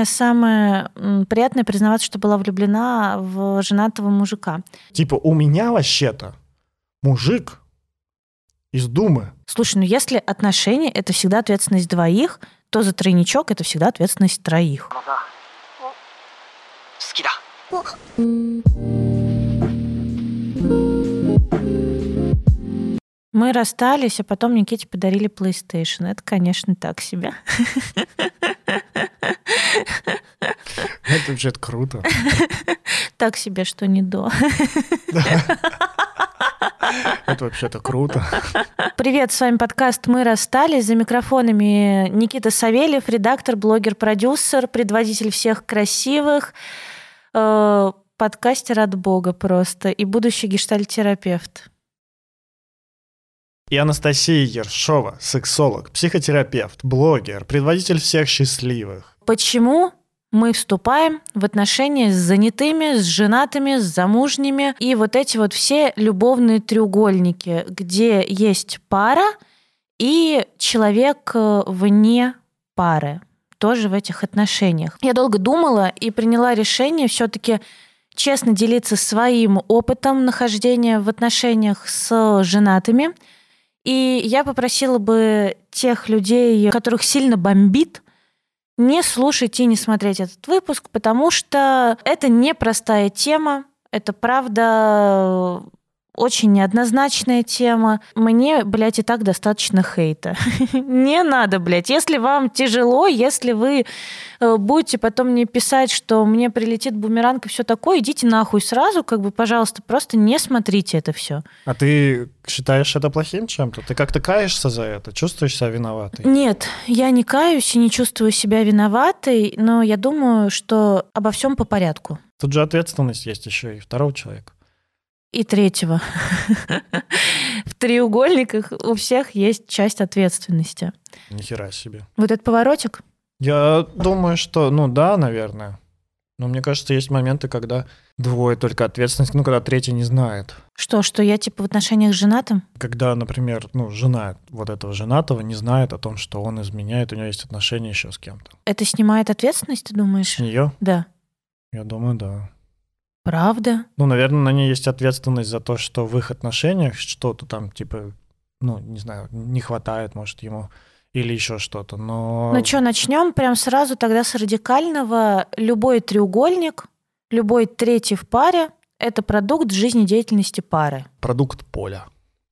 мне самое приятное признаваться, что была влюблена в женатого мужика. Типа, у меня вообще-то мужик из Думы. Слушай, ну если отношения — это всегда ответственность двоих, то за тройничок — это всегда ответственность троих. Мы расстались, а потом Никите подарили PlayStation. Это, конечно, так себе. Это вообще круто. Так себе, что не до. Это вообще-то круто. Привет, с вами подкаст «Мы расстались». За микрофонами Никита Савельев, редактор, блогер, продюсер, предводитель всех красивых, э, подкастер от Бога просто и будущий гештальтерапевт. И Анастасия Ершова, сексолог, психотерапевт, блогер, предводитель всех счастливых. Почему мы вступаем в отношения с занятыми, с женатыми, с замужними. И вот эти вот все любовные треугольники, где есть пара и человек э, вне пары, тоже в этих отношениях. Я долго думала и приняла решение все-таки честно делиться своим опытом нахождения в отношениях с женатыми. И я попросила бы тех людей, которых сильно бомбит, не слушать и не смотреть этот выпуск, потому что это непростая тема, это правда очень неоднозначная тема. Мне, блядь, и так достаточно хейта. Не надо, блядь. Если вам тяжело, если вы э, будете потом мне писать, что мне прилетит бумеранг и все такое, идите нахуй сразу, как бы, пожалуйста, просто не смотрите это все. А ты считаешь это плохим чем-то? Ты как-то каешься за это? Чувствуешь себя виноватой? Нет, я не каюсь и не чувствую себя виноватой, но я думаю, что обо всем по порядку. Тут же ответственность есть еще и второго человека и третьего. В треугольниках у всех есть часть ответственности. Нихера себе. Вот этот поворотик? Я думаю, что, ну да, наверное. Но мне кажется, есть моменты, когда двое только ответственность, ну, когда третий не знает. Что, что я типа в отношениях с женатым? Когда, например, ну, жена вот этого женатого не знает о том, что он изменяет, у нее есть отношения еще с кем-то. Это снимает ответственность, ты думаешь? С нее? Да. Я думаю, да. Правда? Ну, наверное, на ней есть ответственность за то, что в их отношениях что-то там, типа, ну, не знаю, не хватает, может, ему или еще что-то, но... Ну что, начнем прям сразу тогда с радикального. Любой треугольник, любой третий в паре — это продукт жизнедеятельности пары. Продукт поля.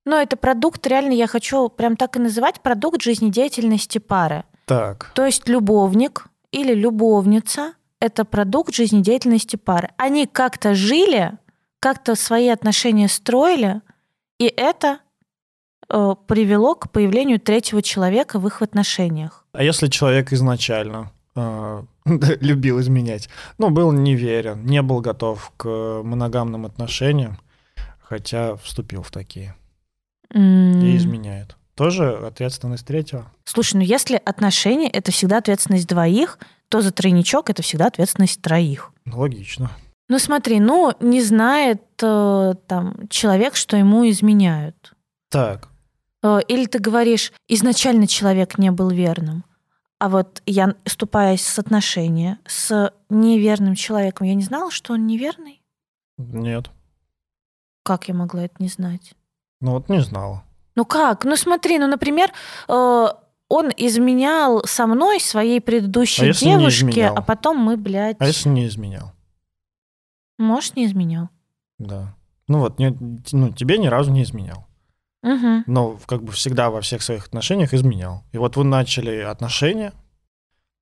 Но это продукт, реально я хочу прям так и называть, продукт жизнедеятельности пары. Так. То есть любовник или любовница это продукт жизнедеятельности пары. Они как-то жили, как-то свои отношения строили, и это э, привело к появлению третьего человека в их отношениях. А если человек изначально э, любил изменять, ну, был неверен, не был готов к моногамным отношениям, хотя вступил в такие mm. и изменяет. Тоже ответственность третьего? Слушай, ну если отношения — это всегда ответственность двоих, то за тройничок это всегда ответственность троих. Логично. Ну смотри, ну не знает э, там человек, что ему изменяют. Так. Э, или ты говоришь, изначально человек не был верным, а вот я, вступаясь с отношения с неверным человеком, я не знала, что он неверный? Нет. Как я могла это не знать? Ну вот не знала. Ну как? Ну смотри, ну, например, э, он изменял со мной, своей предыдущей а девушке, а потом мы, блядь... А если не изменял? Может, не изменял. Да. Ну вот, не, ну, тебе ни разу не изменял. Угу. Но как бы всегда во всех своих отношениях изменял. И вот вы начали отношения,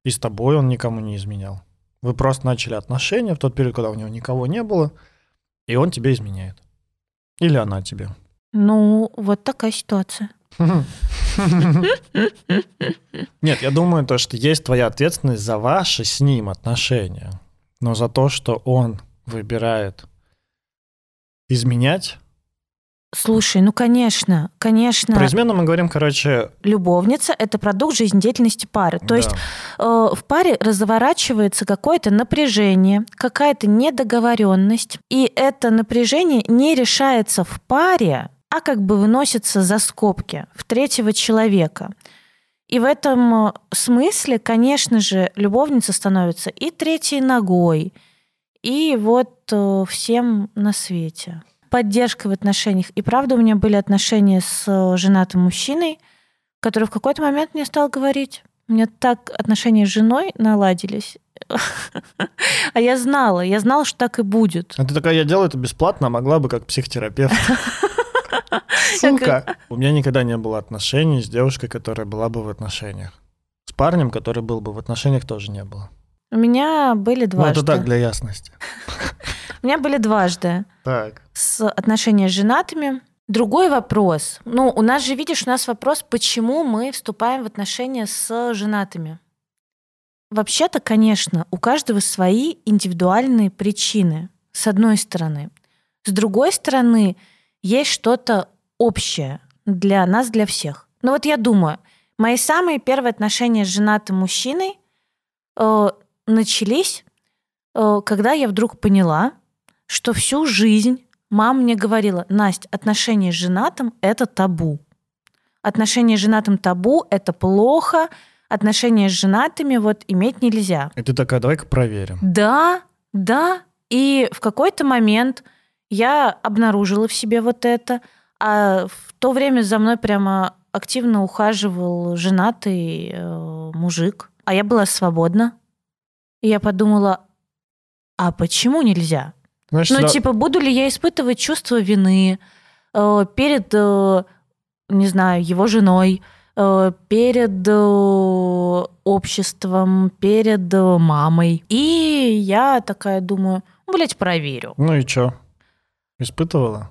и с тобой он никому не изменял. Вы просто начали отношения в тот период, когда у него никого не было, и он тебе изменяет. Или она тебе. Ну, вот такая ситуация. Нет, я думаю, то, что есть твоя ответственность за ваши с ним отношения, но за то, что он выбирает изменять. Слушай, ну конечно, конечно. Про измену мы говорим, короче... Любовница — это продукт жизнедеятельности пары. То да. есть э, в паре разворачивается какое-то напряжение, какая-то недоговоренность, и это напряжение не решается в паре, а как бы выносится за скобки в третьего человека. И в этом смысле, конечно же, любовница становится и третьей ногой, и вот э, всем на свете. Поддержка в отношениях. И правда, у меня были отношения с женатым мужчиной, который в какой-то момент мне стал говорить, у меня так отношения с женой наладились. А я знала, я знала, что так и будет. А ты такая, я делаю это бесплатно, а могла бы как психотерапевт. Сука. У меня никогда не было отношений с девушкой, которая была бы в отношениях. С парнем, который был бы в отношениях, тоже не было. У меня были дважды. Ну, это так, для ясности. У меня были дважды. Так. С отношения с женатыми. Другой вопрос. Ну, у нас же, видишь, у нас вопрос, почему мы вступаем в отношения с женатыми. Вообще-то, конечно, у каждого свои индивидуальные причины, с одной стороны. С другой стороны, есть что-то общее для нас, для всех. Ну вот я думаю, мои самые первые отношения с женатым мужчиной э, начались, э, когда я вдруг поняла, что всю жизнь мама мне говорила, Настя, отношения с женатым – это табу. Отношения с женатым табу – это плохо, отношения с женатыми вот иметь нельзя. И ты такая, давай-ка проверим. Да, да. И в какой-то момент я обнаружила в себе вот это, а в то время за мной прямо активно ухаживал женатый э, мужик, а я была свободна. И я подумала, а почему нельзя? Значит, ну, да... типа, буду ли я испытывать чувство вины э, перед, э, не знаю, его женой, э, перед э, обществом, перед э, мамой. И я такая думаю, блядь, проверю. Ну и что? Испытывала?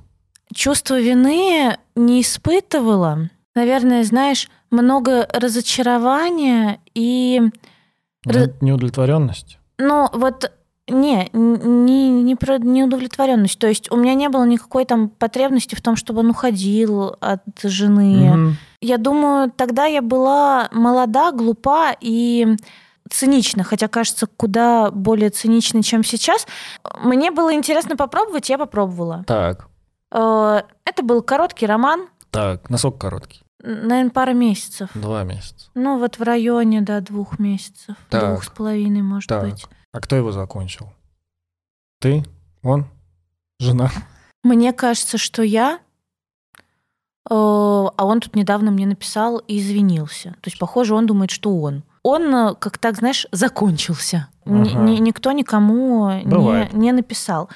Чувство вины не испытывала. Наверное, знаешь, много разочарования и... Неудовлетворенность? Ну, вот не, не, не про неудовлетворенность. То есть у меня не было никакой там потребности в том, чтобы он уходил от жены. Угу. Я думаю, тогда я была молода, глупа и цинично, хотя кажется куда более цинично, чем сейчас. Мне было интересно попробовать, я попробовала. Так. Э, это был короткий роман. Так, насколько короткий? Наверное, пара месяцев. Два месяца. Ну, вот в районе, да, двух месяцев. Так. Двух с половиной, может так. быть. А кто его закончил? Ты? Он? Жена? Мне кажется, что я. Э, а он тут недавно мне написал и извинился. То есть, похоже, он думает, что он. Он, э, как так, знаешь, закончился. Ага. Н- никто никому не, не написал.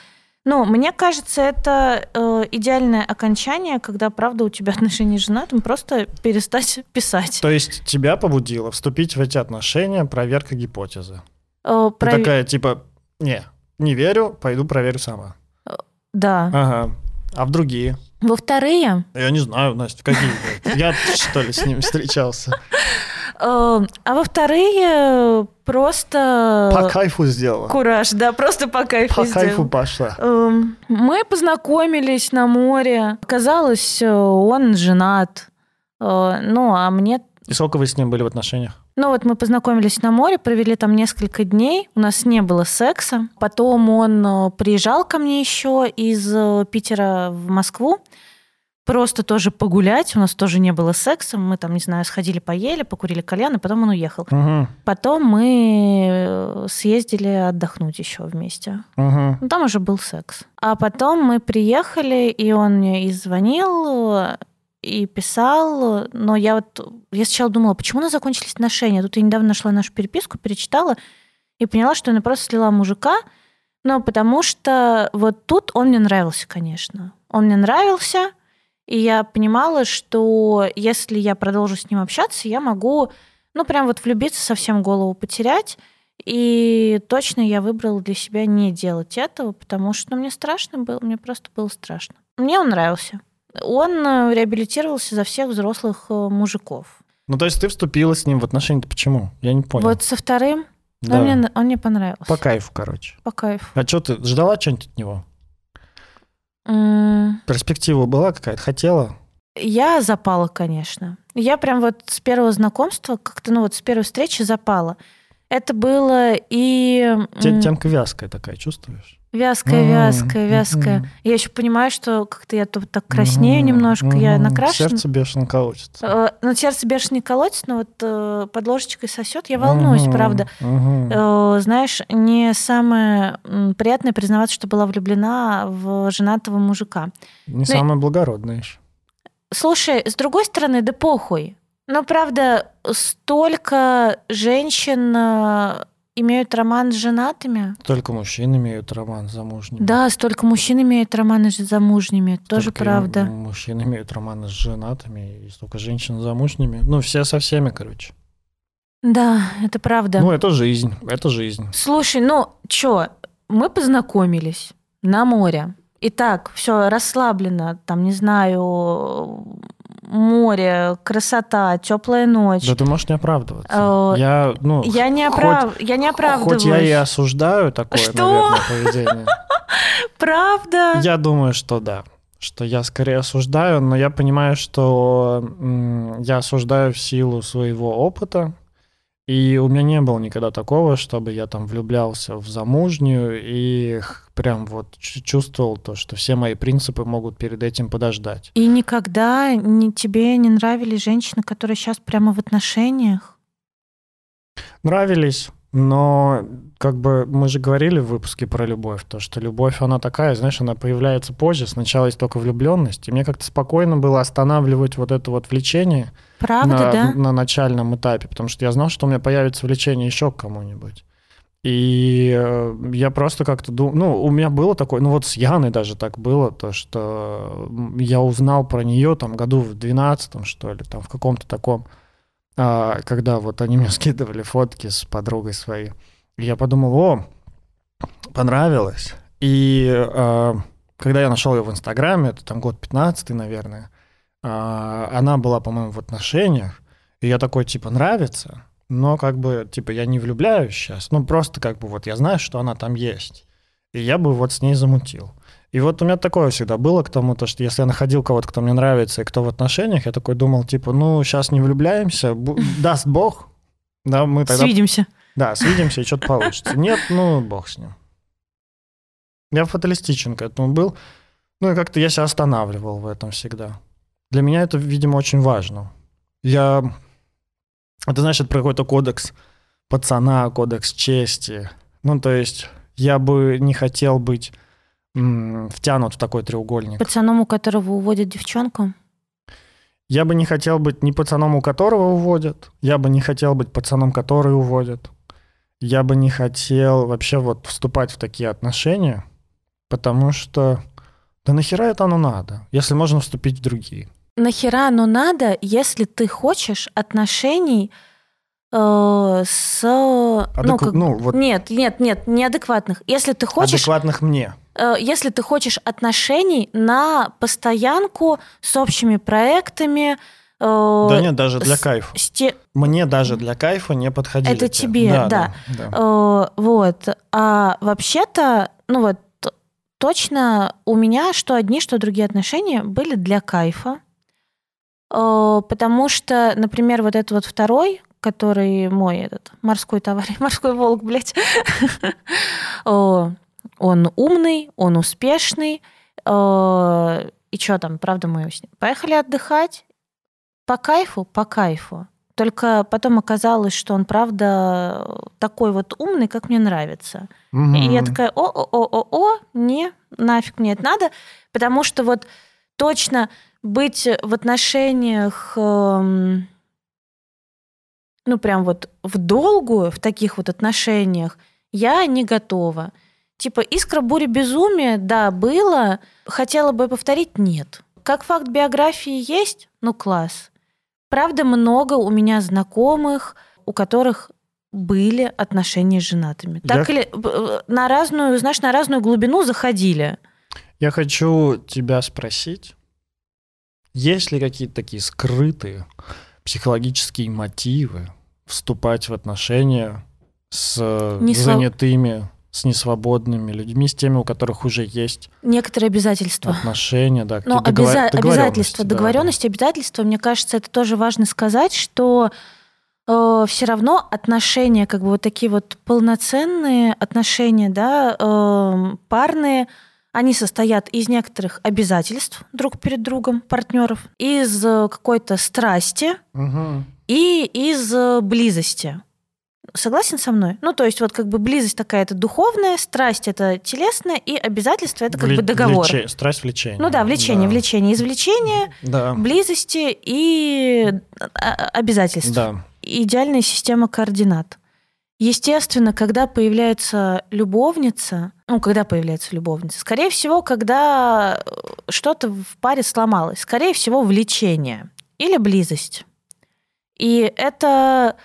Ну, мне кажется, это э, идеальное окончание, когда, правда, у тебя отношения с женатым, просто перестать писать. То есть тебя побудило вступить в эти отношения проверка гипотезы? Э, Ты такая, типа, не, не верю, пойду проверю сама. Э, да. Ага. А в другие? Во вторые? Я не знаю, Настя, какие? Я, что ли, с ними встречался? Эм, а во вторые просто... По кайфу сделала. Кураж, да, просто по кайфу По сделала. кайфу пошла. Эм, мы познакомились на море. Оказалось, э, он женат. Э, ну, а мне... И сколько вы с ним были в отношениях? Ну вот мы познакомились на море, провели там несколько дней, у нас не было секса. Потом он э, приезжал ко мне еще из Питера в Москву просто тоже погулять. У нас тоже не было секса. Мы там, не знаю, сходили, поели, покурили кальян, и потом он уехал. Угу. Потом мы э, съездили отдохнуть еще вместе. Угу. Ну, там уже был секс. А потом мы приехали, и он мне и звонил, и писал, но я вот я сначала думала, почему у нас закончились отношения. Тут я недавно нашла нашу переписку, перечитала и поняла, что она просто слила мужика, но потому что вот тут он мне нравился, конечно. Он мне нравился, и я понимала, что если я продолжу с ним общаться, я могу, ну, прям вот влюбиться, совсем голову потерять. И точно я выбрала для себя не делать этого, потому что ну, мне страшно было, мне просто было страшно. Мне он нравился. Он э, реабилитировался за всех взрослых э, мужиков. Ну, то есть ты вступила с ним в отношения, почему? Я не понял. Вот со вторым да. он, мне, он мне понравился. По кайфу, короче. По кайфу. А что ты ждала что-нибудь от него? Перспектива была какая-то? Хотела? Я запала, конечно. Я прям вот с первого знакомства, как-то, ну вот с первой встречи запала. Это было и... Темка вязкая такая, чувствуешь? Вязкая, вязкая, вязкая. Я еще понимаю, что как-то я тут так краснею немножко, я накрашена. Сердце бешено колотится. Э, ну, сердце бешено колотится, но вот э, под ложечкой сосет. Я волнуюсь, правда. Э, знаешь, не самое приятное признаваться, что была влюблена в женатого мужика. Не самое благородное еще. Слушай, с другой стороны, да похуй. Но, правда, столько женщин имеют роман с женатыми. Только мужчины имеют роман с замужними. Да, столько мужчин имеют романы с замужними, столько тоже правда. Мужчины имеют романы с женатыми, и столько женщин с замужними. Ну, все со всеми, короче. Да, это правда. Ну, это жизнь, это жизнь. Слушай, ну, чё, мы познакомились на море. И так, все расслаблено, там, не знаю, море, красота, теплая ночь. Да ты можешь не оправдываться. Э, я, ну, я, не оправ... хоть, я не оправдываюсь. Хоть я и осуждаю такое, что? наверное, поведение. Правда? Я думаю, что да. Что я скорее осуждаю, но я понимаю, что я осуждаю в силу своего опыта, и у меня не было никогда такого, чтобы я там влюблялся в замужнюю и прям вот чувствовал то, что все мои принципы могут перед этим подождать. И никогда не, тебе не нравились женщины, которые сейчас прямо в отношениях? Нравились, но как бы мы же говорили в выпуске про любовь, то, что любовь, она такая, знаешь, она появляется позже, сначала есть только влюбленность, и мне как-то спокойно было останавливать вот это вот влечение – Правда, на, да? на начальном этапе, потому что я знал, что у меня появится влечение еще к кому-нибудь. И э, я просто как-то думал, ну, у меня было такое, ну вот с Яной даже так было, то, что я узнал про нее там году в 12 что ли, там в каком-то таком, а, когда вот они мне скидывали фотки с подругой своей. И я подумал, о, понравилось. И а, когда я нашел ее в Инстаграме, это там год 15 наверное, а, она была, по-моему, в отношениях, и я такой, типа, нравится, но как бы, типа, я не влюбляюсь сейчас, ну, просто как бы вот я знаю, что она там есть, и я бы вот с ней замутил. И вот у меня такое всегда было к тому, то, что если я находил кого-то, кто мне нравится и кто в отношениях, я такой думал, типа, ну, сейчас не влюбляемся, даст Бог, да, мы тогда... Свидимся. Да, свидимся, и что-то получится. Нет, ну, Бог с ним. Я фаталистичен к этому был. Ну, и как-то я себя останавливал в этом всегда. Для меня это, видимо, очень важно. Я... Это значит про какой-то кодекс пацана, кодекс чести. Ну, то есть я бы не хотел быть м, втянут в такой треугольник. Пацаном, у которого уводят девчонку? Я бы не хотел быть ни пацаном, у которого уводят. Я бы не хотел быть пацаном, который уводят. Я бы не хотел вообще вот вступать в такие отношения, потому что да нахера это оно надо, если можно вступить в другие нахера оно надо, если ты хочешь отношений э, с... Адек... Ну, как... ну, вот... Нет, нет, нет, неадекватных. Если ты хочешь... Адекватных мне. Э, если ты хочешь отношений на постоянку с общими проектами, э, да нет, даже для кайфа. Сте... Мне даже для кайфа не подходили. Это те. тебе, да. да. да, да. Э, вот. А вообще-то, ну вот, точно у меня что одни, что другие отношения были для кайфа. Э, потому что, например, вот этот вот второй, который мой этот морской товарищ, морской волк, блядь, он умный, он успешный, э, и что там, правда, мы с ним поехали отдыхать по кайфу, по кайфу. Только потом оказалось, что он, правда, такой вот умный, как мне нравится. Угу. И я такая, о-о-о-о-о, не, нафиг мне это надо, потому что вот точно быть в отношениях, эм, ну, прям вот в долгую, в таких вот отношениях, я не готова. Типа искра бури безумия, да, было. Хотела бы повторить, нет. Как факт биографии есть, ну класс. Правда, много у меня знакомых, у которых были отношения с женатыми. Так я... или э, на разную, знаешь, на разную глубину заходили. Я хочу тебя спросить, есть ли какие-то такие скрытые психологические мотивы вступать в отношения с Не занятыми, с несвободными людьми, с теми, у которых уже есть некоторые обязательства. Отношения, да. Но обяза- обязательства, да, договоренности, да. обязательства, мне кажется, это тоже важно сказать, что э, все равно отношения, как бы вот такие вот полноценные отношения, да, э, парные, они состоят из некоторых обязательств друг перед другом партнеров, из какой-то страсти Угу. и из близости. Согласен со мной? Ну, то есть вот как бы близость такая это духовная, страсть это телесная, и обязательство это как Вле- бы договор. влече- Страсть влечения. Ну да, влечение, Да. влечение, извлечение, Да. близости и а, обязательств. Да. Идеальная система координат. Естественно, когда появляется любовница, ну, когда появляется любовница, скорее всего, когда э, что-то в паре сломалось, скорее всего, влечение или близость. И это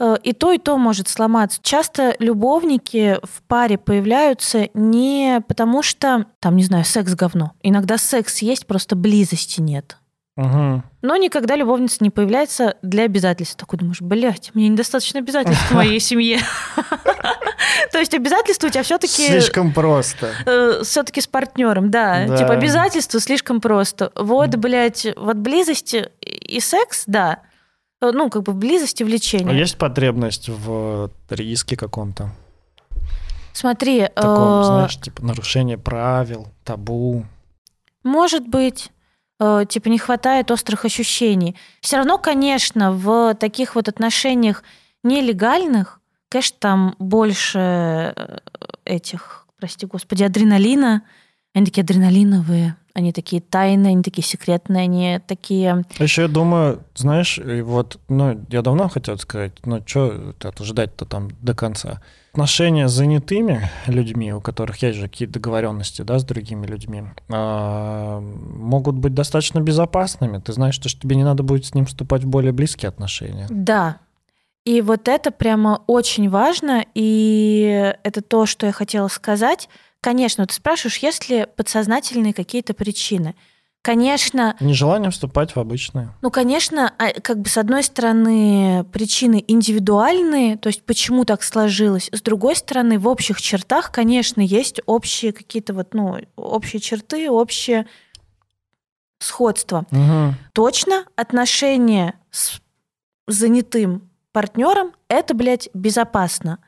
э, и то, и то может сломаться. Часто любовники в паре появляются не потому, что, там, не знаю, секс говно. Иногда секс есть, просто близости нет. Угу. Но никогда любовница не появляется для обязательств. Такой думаешь, блядь, мне недостаточно обязательств в моей семье. То есть обязательства у тебя все-таки Слишком просто. все-таки с партнером, да. Типа обязательства слишком просто. Вот, блядь, вот близость и секс, да. Э, Ну, как бы в близости А влечения. есть потребность в риске каком-то? Смотри, Таком, э, знаешь, типа нарушение правил, табу. Может быть, э, типа не хватает острых ощущений. Все равно, конечно, в таких вот отношениях нелегальных, конечно, там больше э, этих, прости господи, адреналина. Они такие адреналиновые, они такие тайные, они такие секретные, они такие... Еще я думаю, знаешь, вот, ну, я давно хотел сказать, ну, что это ждать-то там до конца. Отношения с занятыми людьми, у которых есть же какие-то договоренности, да, с другими людьми, а, могут быть достаточно безопасными. Ты знаешь, что, что тебе не надо будет с ним вступать в более близкие отношения. Да. И вот это прямо очень важно, и это то, что я хотела сказать. Конечно, ты спрашиваешь, есть ли подсознательные какие-то причины. Конечно, Нежелание вступать в обычные. Ну, конечно, а, как бы с одной стороны причины индивидуальные, то есть почему так сложилось, с другой стороны в общих чертах, конечно, есть общие какие-то вот, ну, общие черты, общее сходство. Мгм. Точно отношения с занятым партнером это, блядь, безопасно.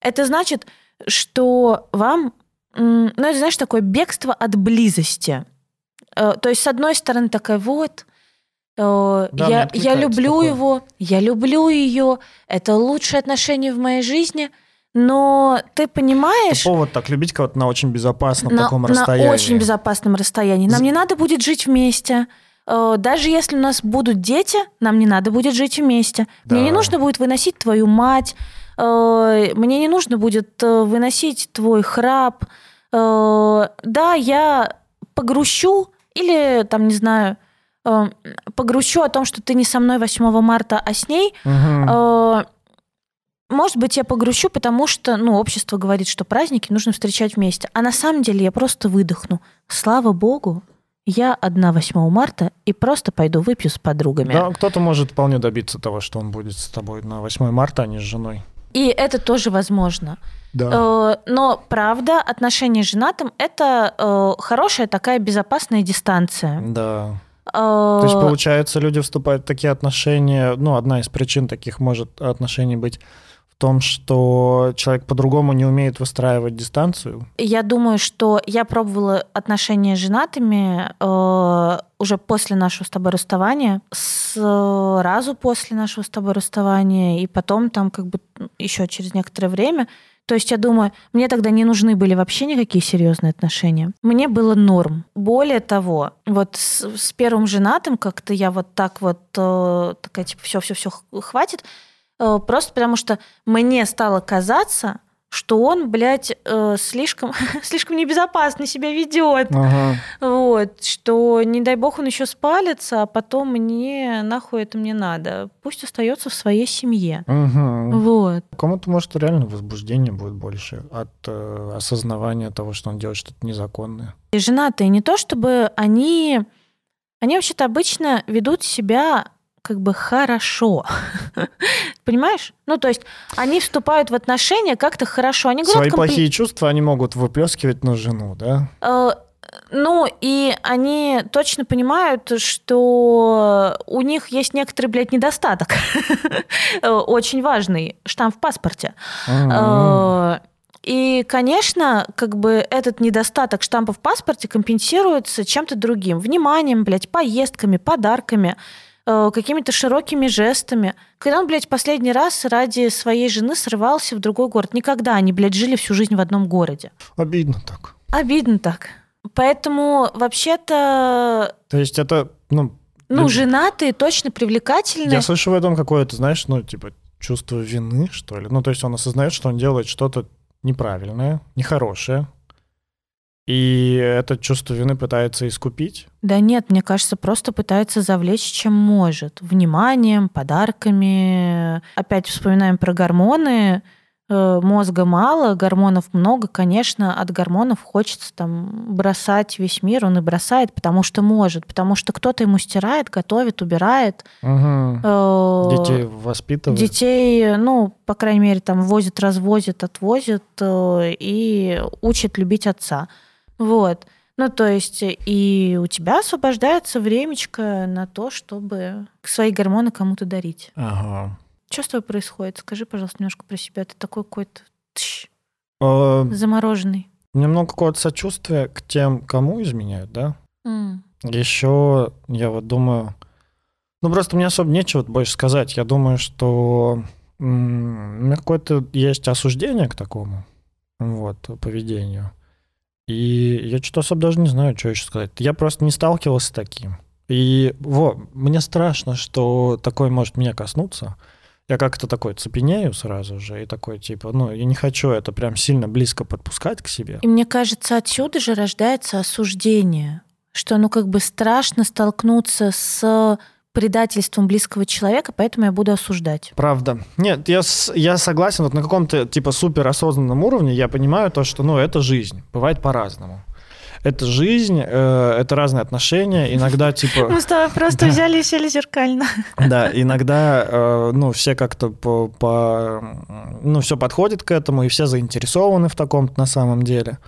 Это значит, что вам, ну, это, знаешь, такое бегство от близости. Э, То есть, с одной стороны, такая вот, э, Да, мне я, я люблю такое. его, я люблю ее, это лучшие отношения в моей жизни, но ты понимаешь, Это повод так любить кого-то на очень безопасном на, таком на расстоянии. очень безопасном расстоянии. Нам не надо будет жить вместе. Э, Даже если у нас будут дети, нам не надо будет жить вместе. Мне Да. не нужно будет выносить твою мать. Мне не нужно будет выносить твой храп. Да, я погрущу или там, не знаю, э, погрущу о том, что ты не со мной 8 марта, а с ней. Э, Может быть, я погрущу, потому что, ну, общество говорит, что праздники нужно встречать вместе. А на самом деле я просто выдохну. Слава богу, я одна 8 марта и просто пойду выпью с подругами. Да, кто-то может вполне добиться того, что он будет с тобой на 8 марта, а не с женой. И это тоже возможно. Да. Э, Но правда, отношения с женатым это э, хорошая такая безопасная дистанция. Да. Э, То есть, получается, люди вступают в такие отношения. Ну, одна из причин таких может отношений быть том, что человек по-другому не умеет выстраивать дистанцию. Я думаю, что я пробовала отношения с женатыми э, уже после нашего с тобой расставания, сразу после нашего с тобой расставания, и потом там как бы еще через некоторое время. То есть я думаю, мне тогда не нужны были вообще никакие серьезные отношения. Мне было норм. Более того, вот с, с первым женатым как-то я вот так вот э, такая типа все, все, все хватит. Э, Просто потому что мне стало казаться, что он, блядь, э, слишком, слишком небезопасно себя ведет. Ага. Вот, что не дай бог он еще спалится, а потом мне нахуй это мне надо. Пусть остается в своей семье. Мгм. Вот. Кому-то, может, реально возбуждение будет больше от э, осознавания того, что он делает что-то незаконное. И женатые не то чтобы они, они вообще-то обычно ведут себя как бы хорошо. Понимаешь? Ну, то есть они вступают в отношения как-то хорошо. Они Свои плохие чувства они могут выплескивать на жену, да? Э, Ну, и они точно понимают, что у них есть некоторый, блядь, недостаток. Очень важный. Штамп в паспорте. Э, и, конечно, как бы этот недостаток штампа в паспорте компенсируется чем-то другим. Вниманием, блядь, поездками, подарками, э, какими-то широкими жестами. Когда он, блядь, последний раз ради своей жены срывался в другой город? Никогда. Они, блядь, жили всю жизнь в одном городе. Обидно так. Обидно так. Поэтому вообще-то... То есть это, ну... Ну, для... женатые точно привлекательные. Я слышу в этом какое-то, знаешь, ну, типа, чувство вины, что ли. Ну, то есть он осознает, что он делает что-то неправильное, нехорошее, и это чувство вины пытается искупить? Да нет, мне кажется, просто пытается завлечь, чем может. Вниманием, подарками. Опять вспоминаем про гормоны. Э, мозга мало, гормонов много, конечно, от гормонов хочется там бросать весь мир, он и бросает, потому что может, потому что кто-то ему стирает, готовит, убирает. Угу. Детей воспитывает. Детей, ну, по крайней мере, там возит, развозит, отвозит э, и учит любить отца. Вот. Ну, то есть и у тебя освобождается времечко на то, чтобы свои гормоны кому-то дарить. Ага. Что с тобой происходит? Скажи, пожалуйста, немножко про себя. Ты такой какой-то а, замороженный. Немного какого-то сочувствия к тем, кому изменяют, да? Mm. Еще я вот думаю... Ну, просто мне особо нечего больше сказать. Я думаю, что у меня какое-то есть осуждение к такому вот, поведению. И я что-то особо даже не знаю, что еще сказать. Я просто не сталкивался с таким. И вот, мне страшно, что такое может меня коснуться я как-то такой цепенею сразу же и такой типа, ну, я не хочу это прям сильно близко подпускать к себе. И мне кажется, отсюда же рождается осуждение, что ну как бы страшно столкнуться с предательством близкого человека, поэтому я буду осуждать. Правда. Нет, я, я согласен, вот на каком-то типа суперосознанном уровне я понимаю то, что ну это жизнь, бывает по-разному это жизнь, э, это разные отношения. Иногда типа... Мы с тобой просто взяли и сели зеркально. Да, иногда, э, ну, все как-то по, по... Ну, все подходит к этому, и все заинтересованы в таком на самом деле.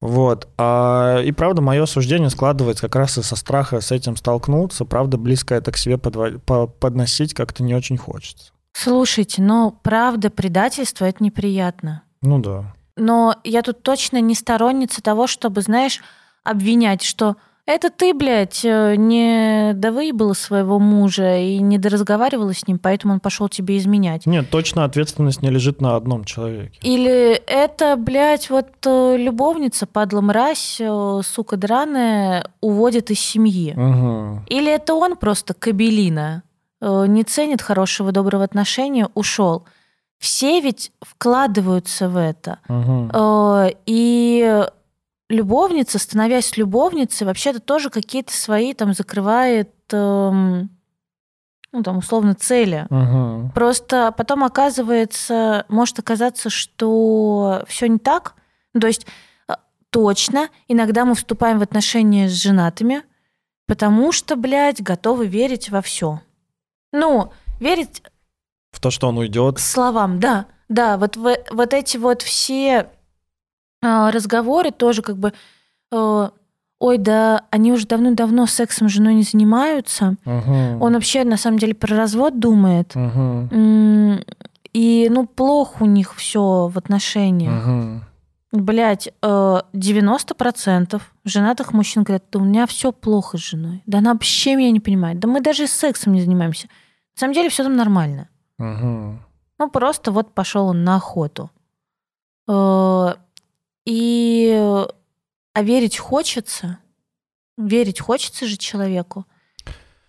Вот. А, и правда, мое суждение складывается как раз и со страха с этим столкнуться. Правда, близко это к себе подво... подносить как-то не очень хочется. Слушайте, но правда, предательство это неприятно. Ну да. Но я тут точно не сторонница того, чтобы, знаешь, обвинять, что это ты, блядь, э, не довыебала своего мужа и не доразговаривала с ним, поэтому он пошел тебе изменять. Нет, точно ответственность не лежит на одном человеке. Или это, блядь, вот э, любовница, падла мразь, э, сука драная, уводит из семьи. Угу. Или это он просто кабелина, не ценит хорошего, доброго отношения, ушел все ведь вкладываются в это. Угу. И любовница, становясь любовницей, вообще-то тоже какие-то свои там закрывает, эм, ну там условно цели. Угу. Просто потом оказывается, может оказаться, что все не так. То есть э, точно иногда мы вступаем в отношения с женатыми, потому что, блядь, готовы верить во все. Ну, верить в то, что он уйдет. Словам, да. Да, вот, вот эти вот все разговоры тоже как бы... Э, ой, да, они уже давно-давно сексом с женой не занимаются. Угу. Он вообще на самом деле про развод думает. Угу. И, ну, плохо у них все в отношениях. Угу. Блять, 90% женатых мужчин говорят, да у меня все плохо с женой. Да она вообще меня не понимает. Да мы даже сексом не занимаемся. На самом деле все там нормально. Угу. Ну, просто вот пошел он на охоту. Э, и а верить хочется. Верить хочется же человеку.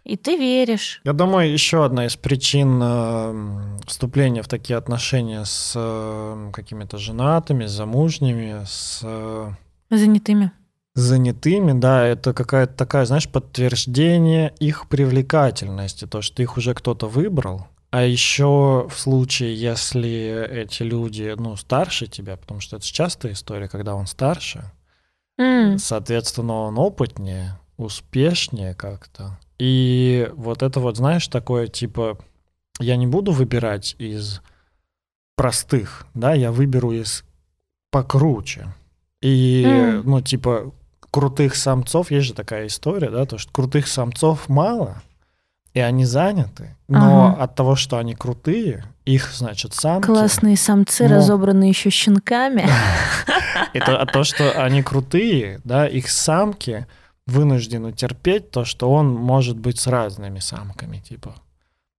И ты веришь. Я думаю, еще одна из причин э, вступления в такие отношения с э, какими-то женатыми, замужними, с... Занятыми. Занятыми, да, это какая-то такая, знаешь, подтверждение их привлекательности, то, что их уже кто-то выбрал, а еще в случае, если эти люди, ну, старше тебя, потому что это частая история, когда он старше, mm. соответственно, он опытнее, успешнее как-то. И вот это вот, знаешь, такое типа, я не буду выбирать из простых, да, я выберу из покруче. И, mm. ну, типа, крутых самцов, есть же такая история, да, то, что крутых самцов мало, и они заняты, но ага. от того, что они крутые, их, значит, самки... Классные самцы, но... разобранные еще щенками. Это а то, что они крутые, да, их самки вынуждены терпеть то, что он может быть с разными самками, типа.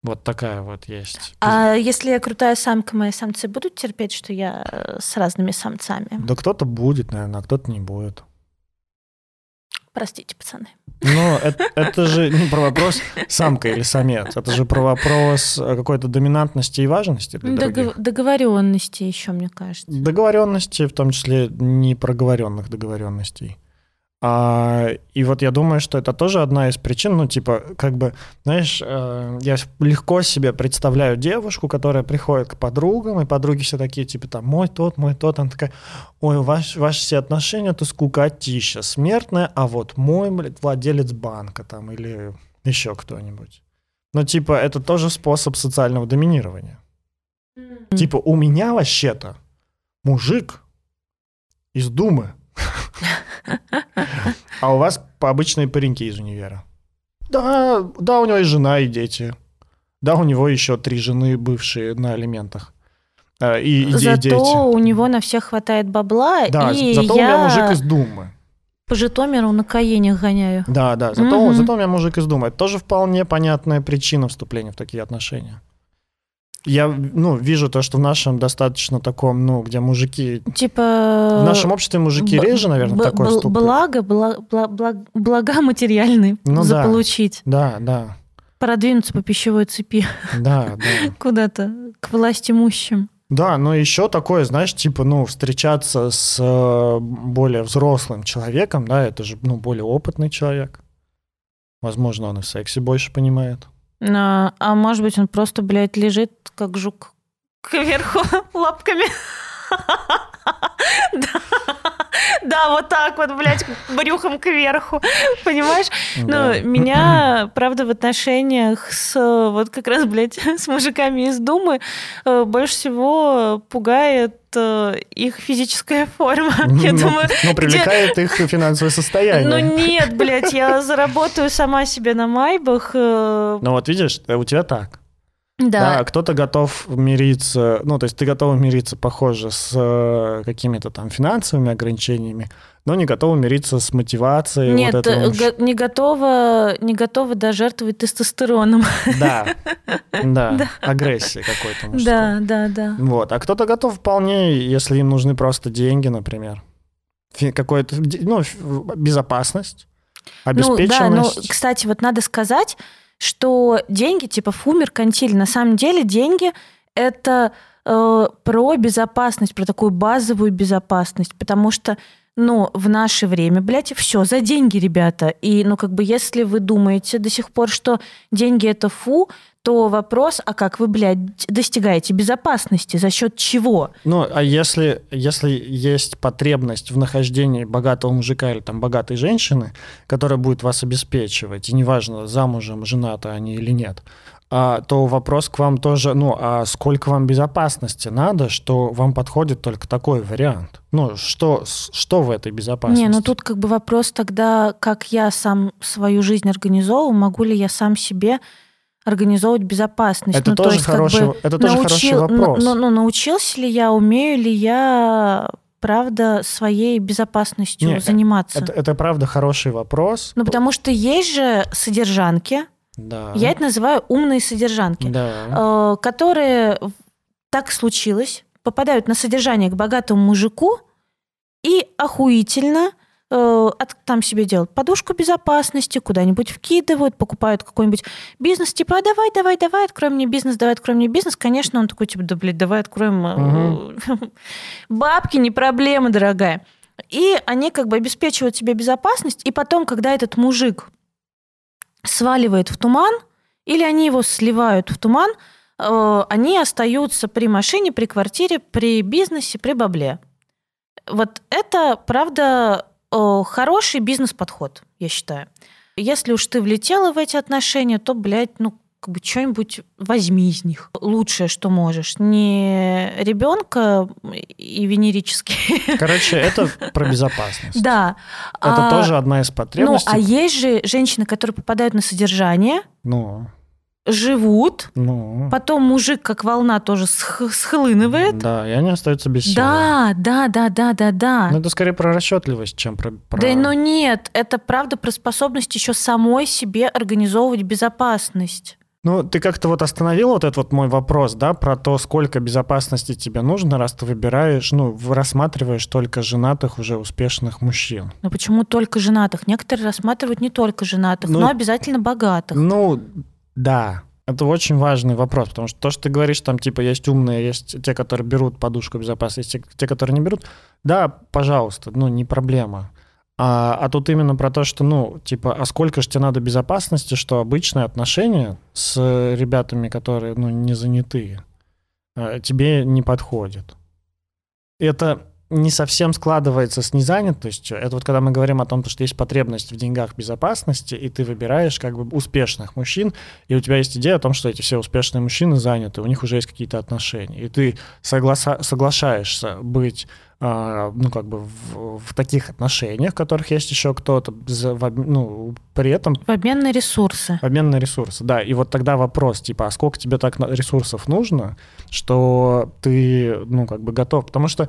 Вот такая вот есть. А если я крутая самка, мои самцы будут терпеть, что я э, с разными самцами? Да кто-то будет, наверное, а кто-то не будет. Простите, пацаны. Ну, это, это же не про вопрос самка или самец. Это же про вопрос какой-то доминантности и важности для Догов- Договоренности еще, мне кажется. Договоренности, в том числе непроговоренных договоренностей. А, и вот я думаю, что это тоже одна из причин, ну, типа, как бы, знаешь, э, я легко себе представляю девушку, которая приходит к подругам, и подруги все такие, типа, там, мой тот, мой тот, она такая, ой, ваш, ваши все отношения, это скукотища смертная, а вот мой, блядь, владелец банка там, или еще кто-нибудь. Ну, типа, это тоже способ социального доминирования. Mm-hmm. Типа, у меня вообще-то мужик из Думы, а у вас по обычные пареньки из универа? Да, да, у него есть жена и дети. Да, у него еще три жены бывшие на алиментах. А, и, и зато дети. у него на всех хватает бабла. Да, и зато я... у меня мужик из Думы. По Житомиру на Каенях гоняю. Да, да, зато, угу. зато у меня мужик из Думы. Это тоже вполне понятная причина вступления в такие отношения я, ну, вижу то, что в нашем достаточно таком, ну, где мужики... Типа... В нашем обществе мужики реже, наверное, такой ступ. Благо, благо, благо, блага материальные ну, заполучить. Да, да. Продвинуться по пищевой цепи. Да, да. Куда-то, к власть имущим. Да, но еще такое, знаешь, типа, ну, встречаться с э, более взрослым человеком, да, это же, ну, более опытный человек. Возможно, он и в сексе больше понимает. А, а может быть, он просто, блядь, лежит, как жук, кверху лапками. Да. Да, вот так вот, блядь, брюхом кверху, понимаешь? Да. Ну, меня, правда, в отношениях с вот как раз, блядь, с мужиками из Думы э, больше всего пугает э, их физическая форма. Ну, я думаю, ну, привлекает где... их финансовое состояние. Ну нет, блядь, я заработаю сама себе на майбах. Э. Ну вот видишь, у тебя так. Да. да, кто-то готов мириться, ну, то есть ты готова мириться, похоже, с э, какими-то там финансовыми ограничениями, но не готова мириться с мотивацией. Нет, вот этого. Го- не готова, не готова дожертвовать тестостероном. Да, да, агрессия какой-то. Да, да, да. Вот, а кто-то готов вполне, если им нужны просто деньги, например, какой-то, ну, безопасность, обеспеченность. Ну, да, ну, кстати, вот надо сказать, что деньги, типа фу, меркантиль, на самом деле деньги – это э, про безопасность, про такую базовую безопасность, потому что ну, в наше время, блядь, все за деньги, ребята. И, ну, как бы, если вы думаете до сих пор, что деньги это фу, то вопрос, а как вы, блядь, достигаете безопасности? За счет чего? Ну, а если, если есть потребность в нахождении богатого мужика или там богатой женщины, которая будет вас обеспечивать, и неважно, замужем, женаты они или нет, а, то вопрос к вам тоже, ну, а сколько вам безопасности надо, что вам подходит только такой вариант? Ну, что, что в этой безопасности? Не, ну тут как бы вопрос тогда, как я сам свою жизнь организовываю, могу ли я сам себе организовывать безопасность. Это ну, тоже, то есть, хороший, как бы это тоже научил, хороший вопрос. Ну, ну, научился ли я, умею ли я правда своей безопасностью Нет, заниматься? Это, это правда хороший вопрос. Ну, потому что есть же содержанки, да. я это называю умные содержанки, да. Э, которые так случилось, попадают на содержание к богатому мужику и охуительно – Э, там себе делают подушку безопасности, куда-нибудь вкидывают, покупают какой-нибудь бизнес, типа, а давай, давай, давай, открой мне бизнес, давай, открой мне бизнес. Конечно, он такой, типа, да, блядь, давай откроем. Угу. Бабки не проблема, дорогая. И они как бы обеспечивают себе безопасность, и потом, когда этот мужик сваливает в туман, или они его сливают в туман, э, они остаются при машине, при квартире, при бизнесе, при бабле. Вот это, правда, Э, хороший бизнес-подход, я считаю. Если уж ты влетела в эти отношения, то, блядь, ну, как бы что-нибудь возьми из них. Лучшее, что можешь. Не ребенка и венерический. Короче, это про безопасность. Да. Это а, тоже одна из потребностей. Ну, а есть же женщины, которые попадают на содержание. Ну живут, ну. потом мужик как волна тоже схлынывает. Да, и они остаются без силы. Да, да, да, да, да, да. Ну это скорее про расчетливость, чем про... про... Да, но нет, это правда про способность еще самой себе организовывать безопасность. Ну, ты как-то вот остановил вот этот вот мой вопрос, да, про то, сколько безопасности тебе нужно, раз ты выбираешь, ну, рассматриваешь только женатых, уже успешных мужчин. Ну, почему только женатых? Некоторые рассматривают не только женатых, ну, но обязательно богатых. Ну, да, это очень важный вопрос, потому что то, что ты говоришь, там типа есть умные, есть те, которые берут подушку безопасности, есть те, которые не берут, да, пожалуйста, ну не проблема. А, а тут именно про то, что, ну, типа, а сколько же тебе надо безопасности, что обычные отношения с ребятами, которые, ну, не занятые, а, тебе не подходят. Это не совсем складывается с незанятостью. Это вот когда мы говорим о том, что есть потребность в деньгах безопасности, и ты выбираешь как бы успешных мужчин, и у тебя есть идея о том, что эти все успешные мужчины заняты, у них уже есть какие-то отношения, и ты согласа- соглашаешься быть а, ну, как бы в, в таких отношениях, в которых есть еще кто-то, ну, при этом... В обмен на ресурсы. В обмен на ресурсы, да. И вот тогда вопрос, типа, а сколько тебе так ресурсов нужно, что ты, ну, как бы готов? Потому что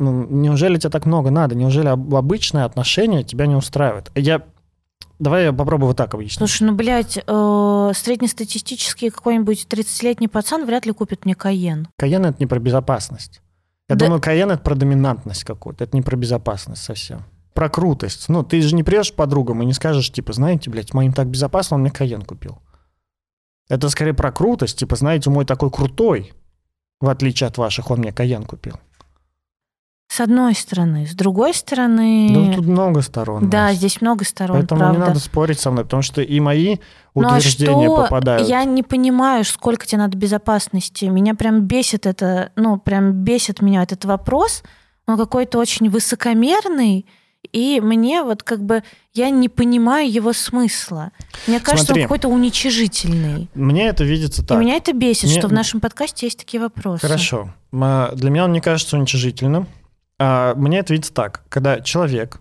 ну, неужели тебе так много надо? Неужели обычное отношение тебя не устраивает? Я Давай я попробую вот так объяснить. Слушай, ну, блядь, э, среднестатистический какой-нибудь 30-летний пацан вряд ли купит мне Каен. Каен — это не про безопасность. Я да... думаю, Каен — это про доминантность какую-то. Это не про безопасность совсем. Про крутость. Ну, ты же не придешь подругам и не скажешь, типа, знаете, блядь, моим так безопасно, он мне Каен купил. Это скорее про крутость. Типа, знаете, мой такой крутой, в отличие от ваших, он мне Каен купил. С одной стороны. С другой стороны... Да тут много сторон. Да, здесь много сторон, Поэтому правда. не надо спорить со мной, потому что и мои утверждения ну, а что? попадают. Я не понимаю, сколько тебе надо безопасности. Меня прям бесит это, ну, прям бесит меня этот вопрос. Он какой-то очень высокомерный, и мне вот как бы я не понимаю его смысла. Мне кажется, Смотри, он какой-то уничижительный. Мне это видится так. И меня это бесит, мне... что в нашем подкасте есть такие вопросы. Хорошо. Для меня он не кажется уничижительным. А, мне это видится так, когда человек,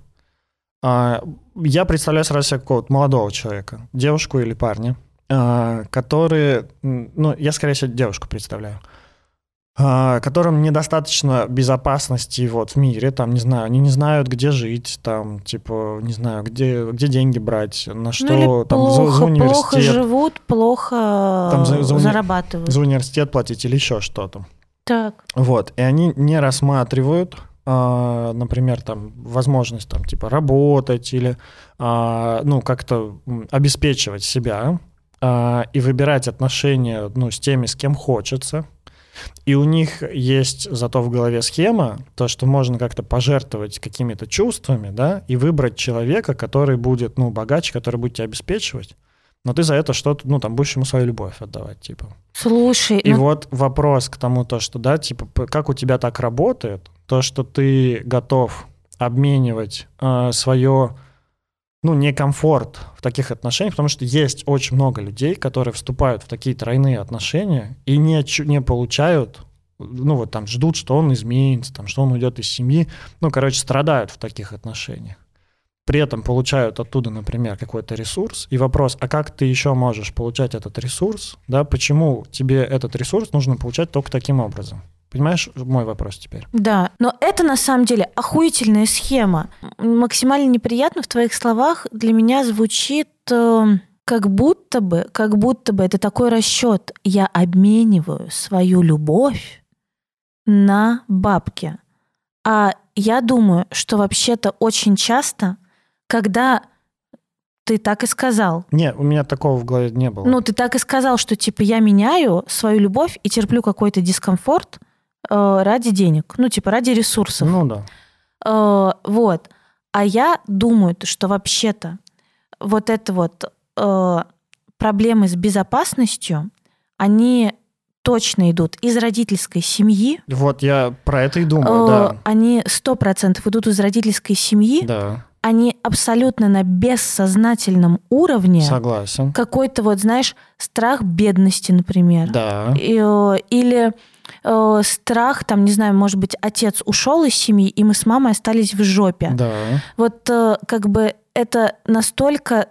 а, я представляю сразу себя какого-то молодого человека, девушку или парня, а, которые, ну, я скорее всего девушку представляю, которым недостаточно безопасности вот в мире, там, не знаю, они не знают, где жить, там, типа, не знаю, где, где деньги брать, на ну, что, ну, там, плохо, за, за университет. Плохо живут, плохо там, за, за уни... зарабатывают. За университет платить или еще что-то. Так. Вот, и они не рассматривают а, например, там возможность там типа работать или а, ну как-то обеспечивать себя а, и выбирать отношения ну с теми, с кем хочется. И у них есть зато в голове схема, то, что можно как-то пожертвовать какими-то чувствами, да, и выбрать человека, который будет, ну, богаче, который будет тебя обеспечивать но ты за это что-то, ну, там, будешь ему свою любовь отдавать, типа. Слушай. И ну... вот вопрос к тому, то, что, да, типа, как у тебя так работает, то, что ты готов обменивать э, свое, ну, некомфорт в таких отношениях, потому что есть очень много людей, которые вступают в такие тройные отношения и не, не получают ну вот там ждут, что он изменится, там, что он уйдет из семьи, ну, короче, страдают в таких отношениях при этом получают оттуда, например, какой-то ресурс, и вопрос, а как ты еще можешь получать этот ресурс, да, почему тебе этот ресурс нужно получать только таким образом? Понимаешь мой вопрос теперь? Да, но это на самом деле охуительная схема. Максимально неприятно в твоих словах для меня звучит э, как будто бы, как будто бы это такой расчет. Я обмениваю свою любовь на бабки. А я думаю, что вообще-то очень часто когда ты так и сказал. Нет, у меня такого в голове не было. Ну, ты так и сказал, что типа я меняю свою любовь и терплю какой-то дискомфорт ради денег. Ну, типа ради ресурсов. Ну да. Э, вот. А я думаю, что вообще-то вот это вот э, проблемы с безопасностью, они точно идут из родительской семьи. Вот я про это и думаю, э, да. Они сто процентов идут из родительской семьи. Да они абсолютно на бессознательном уровне. Согласен. Какой-то вот, знаешь, страх бедности, например. Да. И, э, или э, страх, там, не знаю, может быть, отец ушел из семьи, и мы с мамой остались в жопе. Да. Вот э, как бы это настолько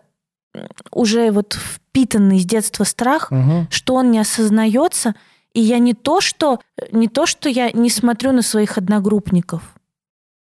уже вот впитанный с детства страх, Угу. что он не осознается, и я не то, что не то, что я не смотрю на своих одногруппников,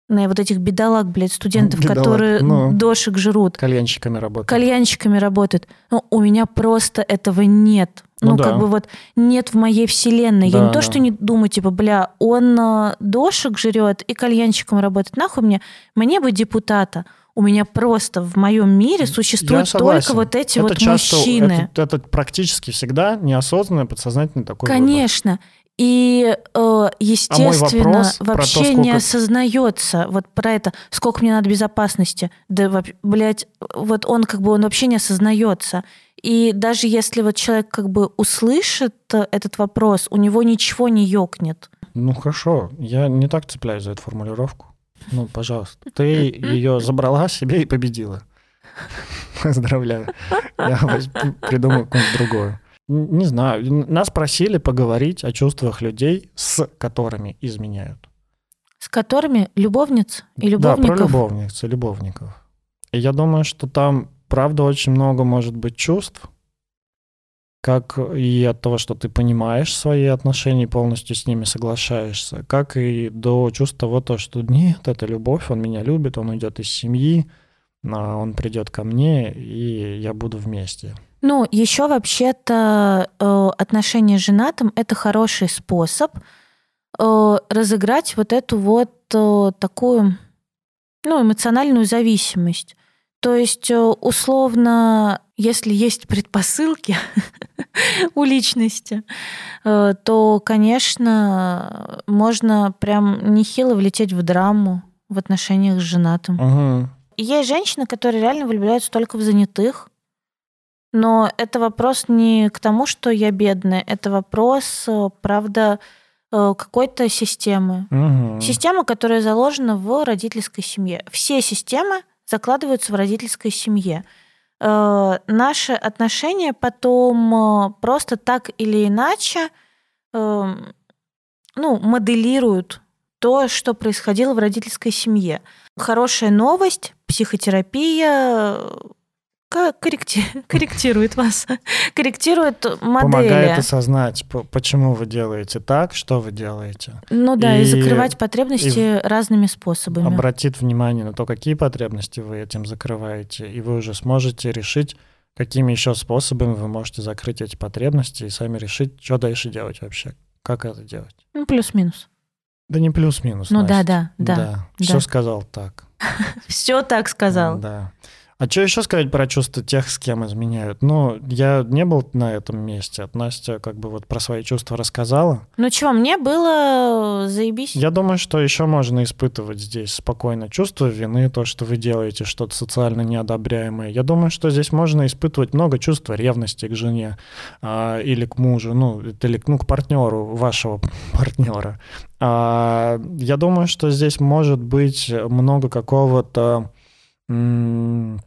на вот этих бедолаг, блядь, студентов, Бедолаг, которые ну. дошек жрут, Кальянщиками работают. кальянщиками работают. Ну, у меня просто этого нет. Ну Ну, да. как бы вот нет в моей вселенной. я Да, не то, да. что не думаю, типа, бля, он э, дошек жрет и кальянщиком работает. Нахуй мне? Мне бы депутата. У меня просто в моем мире Я существуют только вот эти это вот часто, мужчины. Это, это практически всегда неосознанный, подсознательный такой выбор. И, э, естественно, вопрос про то, вообще сколько- не осознается вот про это, сколько мне надо безопасности. Да, блядь, вот он как бы, он вообще не осознается. И даже если вот человек как бы услышит э, этот вопрос, у него ничего не ёкнет. Ну хорошо, я не так цепляюсь за эту формулировку. Ну, пожалуйста. Ты ее забрала себе и победила. Поздравляю. Я придумаю какую-нибудь другую. Н- Не знаю. Нас просили поговорить о чувствах людей, с которыми изменяют. С которыми любовниц и Да, про любовников. любовниц и любовников. И я думаю, что там, правда, очень много может быть чувств, как и от того, что ты понимаешь свои отношения и полностью с ними соглашаешься, как и до чувств того, то, что нет, это любовь, он меня любит, он уйдет из семьи, а он придет ко мне, и я буду вместе. Ну, еще вообще-то э, отношения с женатым это хороший способ э, разыграть вот эту вот э, такую, ну, эмоциональную зависимость. То есть, условно, если есть предпосылки у личности, то, конечно, можно прям нехило влететь в драму в отношениях с женатым. Мгм. Есть женщины, которые реально влюбляются только в занятых. Но это вопрос не к тому, что я бедная, это вопрос, э, правда, э, какой-то системы. Мгм. Система, которая заложена в родительской семье. Все системы закладываются в родительской семье. Э, Наши отношения потом просто так или иначе э, ну, моделируют то, что происходило в родительской семье. Хорошая новость, психотерапия корректи- корректирует вас, корректирует модели. Помогает осознать, почему вы делаете так, что вы делаете. Ну да, и, И- закрывать потребности разными способами. обратит внимание на то, какие потребности вы этим закрываете, и вы уже сможете решить, какими еще способами вы можете закрыть эти потребности и сами решить, что дальше делать вообще, как это делать. Ну, плюс-минус. Да не плюс-минус. Ну да, Настя. да, да. да. Все да. сказал так. Все так сказал. Да. А что еще сказать про чувства тех, с кем изменяют? Ну, я не был на этом месте. Настя как бы вот про свои чувства рассказала. Ну чего, мне было заебись. Я думаю, что еще можно испытывать здесь спокойно чувство вины, то, что вы делаете что-то социально неодобряемое. Я думаю, что здесь можно испытывать много чувства ревности к жене а, или к мужу, ну, или ну, к партнеру вашего партнера. А, я думаю, что здесь может быть много какого-то м,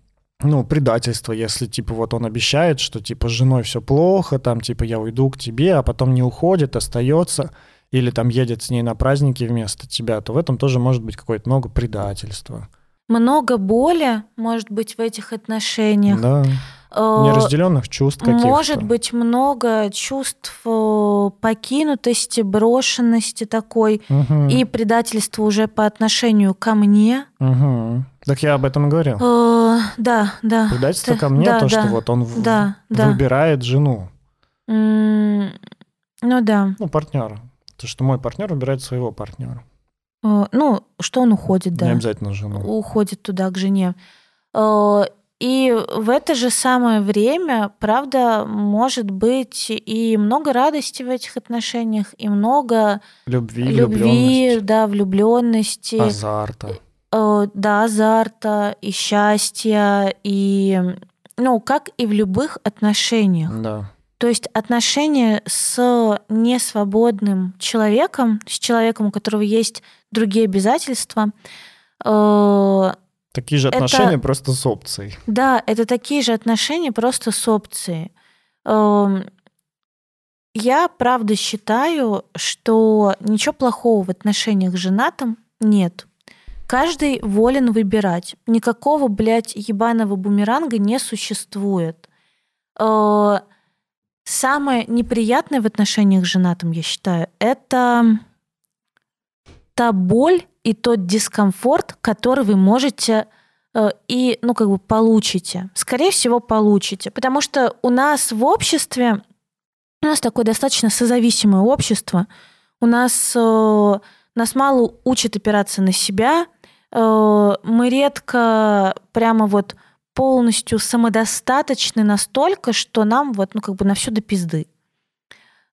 ну, предательство, если, типа, вот он обещает, что, типа, с женой все плохо, там, типа, я уйду к тебе, а потом не уходит, остается, или там едет с ней на праздники вместо тебя, то в этом тоже может быть какое-то много предательства. Много боли, может быть, в этих отношениях. Да, Э, неразделенных чувств каких-то. Может быть много чувств э, покинутости, брошенности такой Мгм, и предательства уже по отношению ко мне. мгм. Так я об этом и говорил. Э, Да, да. Предательство да, ко мне, да, то, да, что вот он в- Да, да. выбирает жену, М, Ну да. ну, партнера. То, что мой партнер выбирает своего партнера. Э, Ну, что он уходит, Не да. обязательно жену. Уходит туда, к жене. Э, И в это же самое время, правда, может быть и много радости в этих отношениях, и много Любви, любви, да, влюбленности. азарта. Э, да, азарта и счастья, и, ну, как и в любых отношениях. Да. То есть отношения с несвободным человеком, с человеком, у которого есть другие обязательства, э, Такие же отношения это... просто с опцией. Да, это такие же отношения просто с опцией. Эм, я правда считаю, что ничего плохого в отношениях с женатым нет. Каждый волен выбирать. Никакого, блядь, ебаного бумеранга не существует. Э, самое неприятное в отношениях с женатым, я считаю, это та боль и тот дискомфорт, который вы можете э, и, ну, как бы получите. Скорее всего, получите. Потому что у нас в обществе у нас такое достаточно созависимое общество. У нас э, нас мало учат опираться на себя. Э, мы редко прямо вот полностью самодостаточны настолько, что нам вот, ну, как бы на всю до пизды.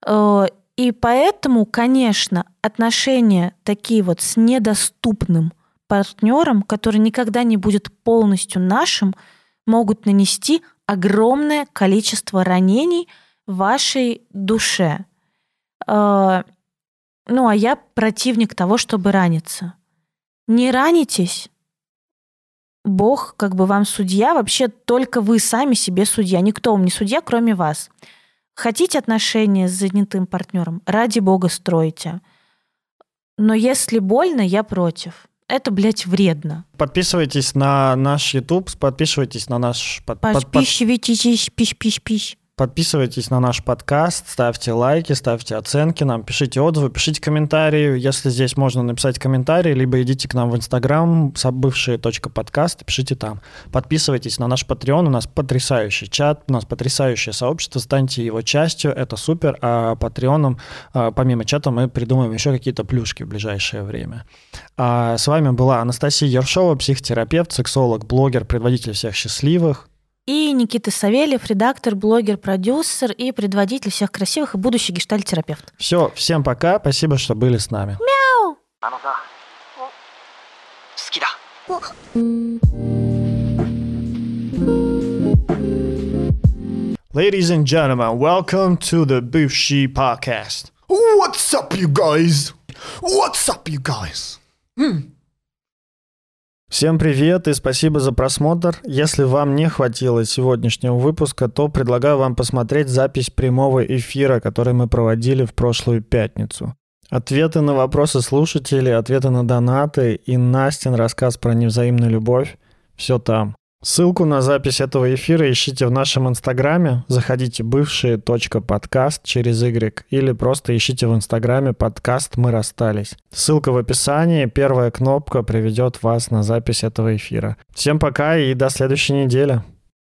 Э, и поэтому, конечно, отношения такие вот с недоступным партнером, который никогда не будет полностью нашим, могут нанести огромное количество ранений – вашей душе. Э, ну, а я противник того, чтобы раниться. Не ранитесь. Бог как бы вам судья, вообще только вы сами себе судья. Никто вам не судья, кроме вас. Хотите отношения с занятым партнером? Ради Бога стройте. Но если больно, я против. Это, блядь, вредно. Подписывайтесь на наш YouTube, подписывайтесь на наш... Под, Подписывайтесь, пищ, пищ, пищ. Подписывайтесь на наш подкаст, ставьте лайки, ставьте оценки нам, пишите отзывы, пишите комментарии. Если здесь можно написать комментарий, либо идите к нам в Инстаграм, бывшие точка подкаст, пишите там. Подписывайтесь на наш Patreon, у нас потрясающий чат, у нас потрясающее сообщество, станьте его частью, это супер. А Патреоном, помимо чата, мы придумаем еще какие-то плюшки в ближайшее время. А с вами была Анастасия Ершова, психотерапевт, сексолог, блогер, предводитель всех счастливых. И Никита Савельев, редактор, блогер, продюсер и предводитель всех красивых и будущий гештальт-терапевт. Все, всем пока, спасибо, что были с нами. Мяу! Ladies and gentlemen, welcome to the Бывший podcast. What's up, you guys? What's up, you guys? Hmm. Всем привет и спасибо за просмотр. Если вам не хватило сегодняшнего выпуска, то предлагаю вам посмотреть запись прямого эфира, который мы проводили в прошлую пятницу. Ответы на вопросы слушателей, ответы на донаты и Настин рассказ про невзаимную любовь – все там. Ссылку на запись этого эфира ищите в нашем инстаграме. Заходите бывшие подкаст через Y или просто ищите в инстаграме подкаст «Мы расстались». Ссылка в описании. Первая кнопка приведет вас на запись этого эфира. Всем пока и до следующей недели.